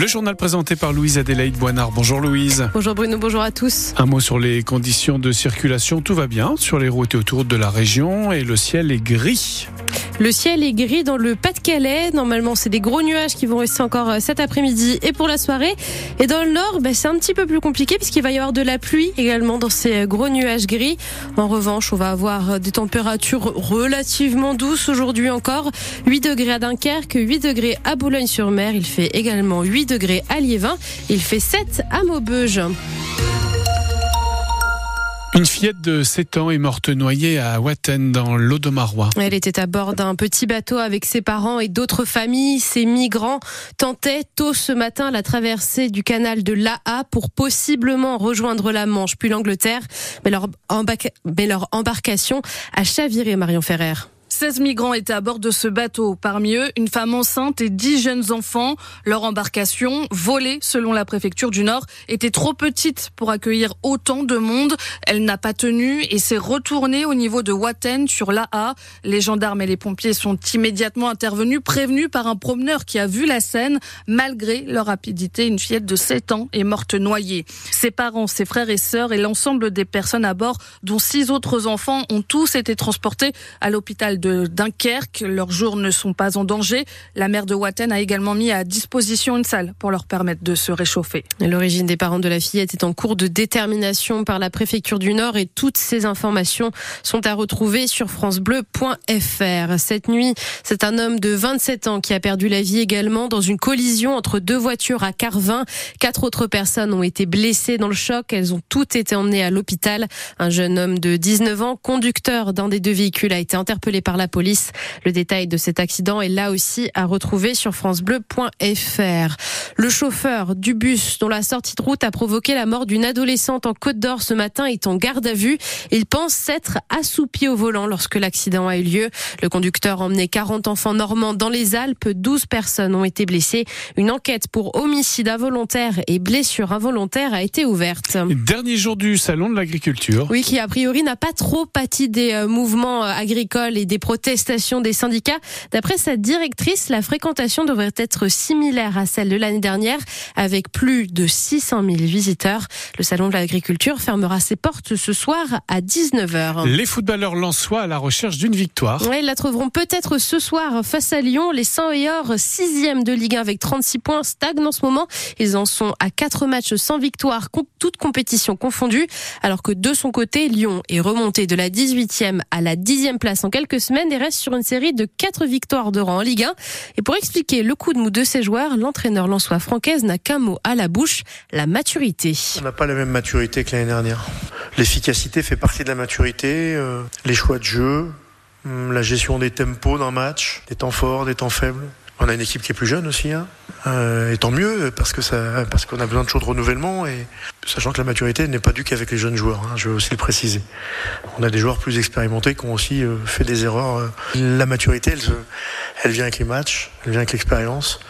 Le journal présenté par Louise Adélaïde Boinard. Bonjour Louise. Bonjour Bruno, bonjour à tous. Un mot sur les conditions de circulation. Tout va bien sur les routes et autour de la région et le ciel est gris. Le ciel est gris dans le Pas-de-Calais. Normalement, c'est des gros nuages qui vont rester encore euh, cet après-midi et pour la soirée. Et dans le nord, bah, c'est un petit peu plus compliqué puisqu'il va y avoir de la pluie également dans ces euh, gros nuages gris. En revanche, on va avoir euh, des températures relativement douces aujourd'hui encore. 8 degrés à Dunkerque, 8 degrés à Boulogne-sur-Mer. Il fait également 8 degrés à Liévin. Il fait 7 à Maubeuge. Une fillette de 7 ans est morte noyée à Watten dans l'Audomarois. Elle était à bord d'un petit bateau avec ses parents et d'autres familles. Ces migrants tentaient tôt ce matin la traversée du canal de l'AA pour possiblement rejoindre la Manche puis l'Angleterre. Mais leur, mais leur embarcation a chaviré Marion Ferrer. 16 migrants étaient à bord de ce bateau. Parmi eux, une femme enceinte et 10 jeunes enfants. Leur embarcation, volée selon la préfecture du Nord, était trop petite pour accueillir autant de monde. Elle n'a pas tenu et s'est retournée au niveau de Watten sur l'AA. Les gendarmes et les pompiers sont immédiatement intervenus, prévenus par un promeneur qui a vu la scène. Malgré leur rapidité, une fillette de 7 ans est morte noyée. Ses parents, ses frères et sœurs et l'ensemble des personnes à bord, dont six autres enfants, ont tous été transportés à l'hôpital de Dunkerque. Leurs jours ne sont pas en danger. La maire de Watten a également mis à disposition une salle pour leur permettre de se réchauffer. L'origine des parents de la fillette est en cours de détermination par la préfecture du Nord et toutes ces informations sont à retrouver sur francebleu.fr. Cette nuit, c'est un homme de 27 ans qui a perdu la vie également dans une collision entre deux voitures à Carvin. Quatre autres personnes ont été blessées dans le choc. Elles ont toutes été emmenées à l'hôpital. Un jeune homme de 19 ans, conducteur d'un des deux véhicules, a été interpellé par la police. Le détail de cet accident est là aussi à retrouver sur francebleu.fr. Le chauffeur du bus dont la sortie de route a provoqué la mort d'une adolescente en Côte d'Or ce matin est en garde à vue. Il pense s'être assoupi au volant lorsque l'accident a eu lieu. Le conducteur emmenait 40 enfants normands dans les Alpes. 12 personnes ont été blessées. Une enquête pour homicide involontaire et blessure involontaire a été ouverte. Dernier jour du salon de l'agriculture. Oui, qui a priori n'a pas trop pâti des euh, mouvements euh, agricoles et des protestation des syndicats. D'après sa directrice, la fréquentation devrait être similaire à celle de l'année dernière, avec plus de 600 000 visiteurs. Le salon de l'agriculture fermera ses portes ce soir à 19h. Les footballeurs lensois à la recherche d'une victoire. Oui, ils la trouveront peut-être ce soir face à Lyon. Les 100 et or, sixième de Ligue 1 avec 36 points, stagnent en ce moment. Ils en sont à 4 matchs sans victoire, toutes compétitions confondues, alors que de son côté, Lyon est remonté de la 18e à la 10e place en quelques semaine et reste sur une série de quatre victoires de rang en Ligue 1. Et pour expliquer le coup de mou de ses joueurs, l'entraîneur Lançois Francaise n'a qu'un mot à la bouche, la maturité. On n'a pas la même maturité que l'année dernière. L'efficacité fait partie de la maturité, euh, les choix de jeu, hum, la gestion des tempos d'un match, des temps forts, des temps faibles. On a une équipe qui est plus jeune aussi, hein. euh, et tant mieux parce que ça, parce qu'on a besoin de choses de renouvellement et sachant que la maturité n'est pas due qu'avec les jeunes joueurs. Hein, je veux aussi le préciser. On a des joueurs plus expérimentés qui ont aussi euh, fait des erreurs. Euh. La maturité, elle, elle vient avec les matchs, elle vient avec l'expérience.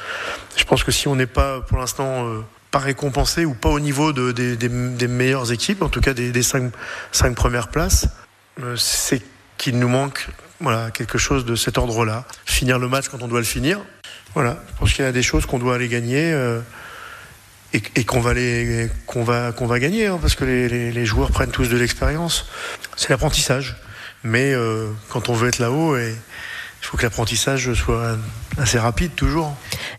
Je pense que si on n'est pas pour l'instant euh, pas récompensé ou pas au niveau de, des, des, meilleures équipes, en tout cas des, des cinq, cinq premières places, euh, c'est qu'il nous manque voilà, quelque chose de cet ordre-là. Finir le match quand on doit le finir, voilà, je pense qu'il y a des choses qu'on doit aller gagner euh, et, et qu'on va, les, qu'on va, qu'on va gagner, hein, parce que les, les, les, joueurs prennent tous de l'expérience. C'est l'apprentissage. Mais euh, quand on veut être là-haut, il faut que l'apprentissage soit assez rapide toujours.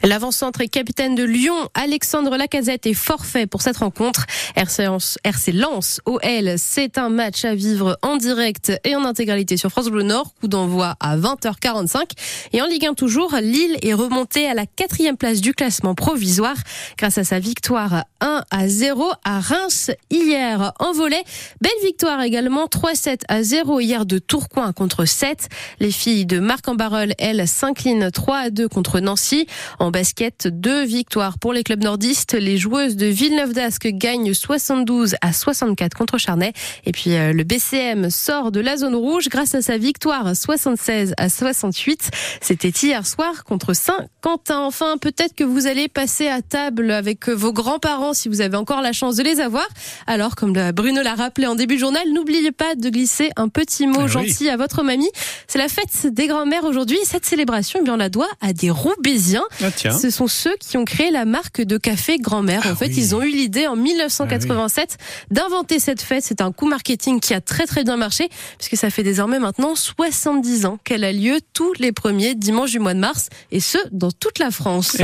L'avant-centre et capitaine de Lyon, Alexandre Lacazette, est forfait pour cette rencontre. RC, RC Lens OL, c'est un match à vivre en direct et en intégralité sur France Bleu Nord. Coup d'envoi à 20h45. Et en Ligue 1 toujours, Lille est remontée à la quatrième place du classement provisoire grâce à sa victoire 1 à 0 à Reims hier en volet. Belle victoire également 3-7 à 0 hier de Tourcoing contre 7. Les filles de Marc en elles, s'inclinent 3 à 2 contre Nancy. En basket, deux victoires pour les clubs nordistes. Les joueuses de Villeneuve d'Ascq gagnent 72 à 64 contre Charnay. Et puis euh, le BCM sort de la zone rouge grâce à sa victoire 76 à 68. C'était hier soir contre Saint-Quentin. Enfin, peut-être que vous allez passer à table avec vos grands-parents si vous avez encore la chance de les avoir. Alors, comme Bruno l'a rappelé en début de journal, n'oubliez pas de glisser un petit mot Ah oui. gentil à votre mamie. C'est la fête des grands-mères aujourd'hui. Cette célébration, eh bien, on la doit à des Roubaisiens. Ah. Ce sont ceux qui ont créé la marque de café grand-mère. En Ah fait, oui. ils ont eu l'idée en 1987 d'inventer cette fête. C'est un coup marketing qui a très très bien marché puisque ça fait désormais maintenant 70 ans qu'elle a lieu tous les premiers dimanches du mois de mars et ce, dans toute la France.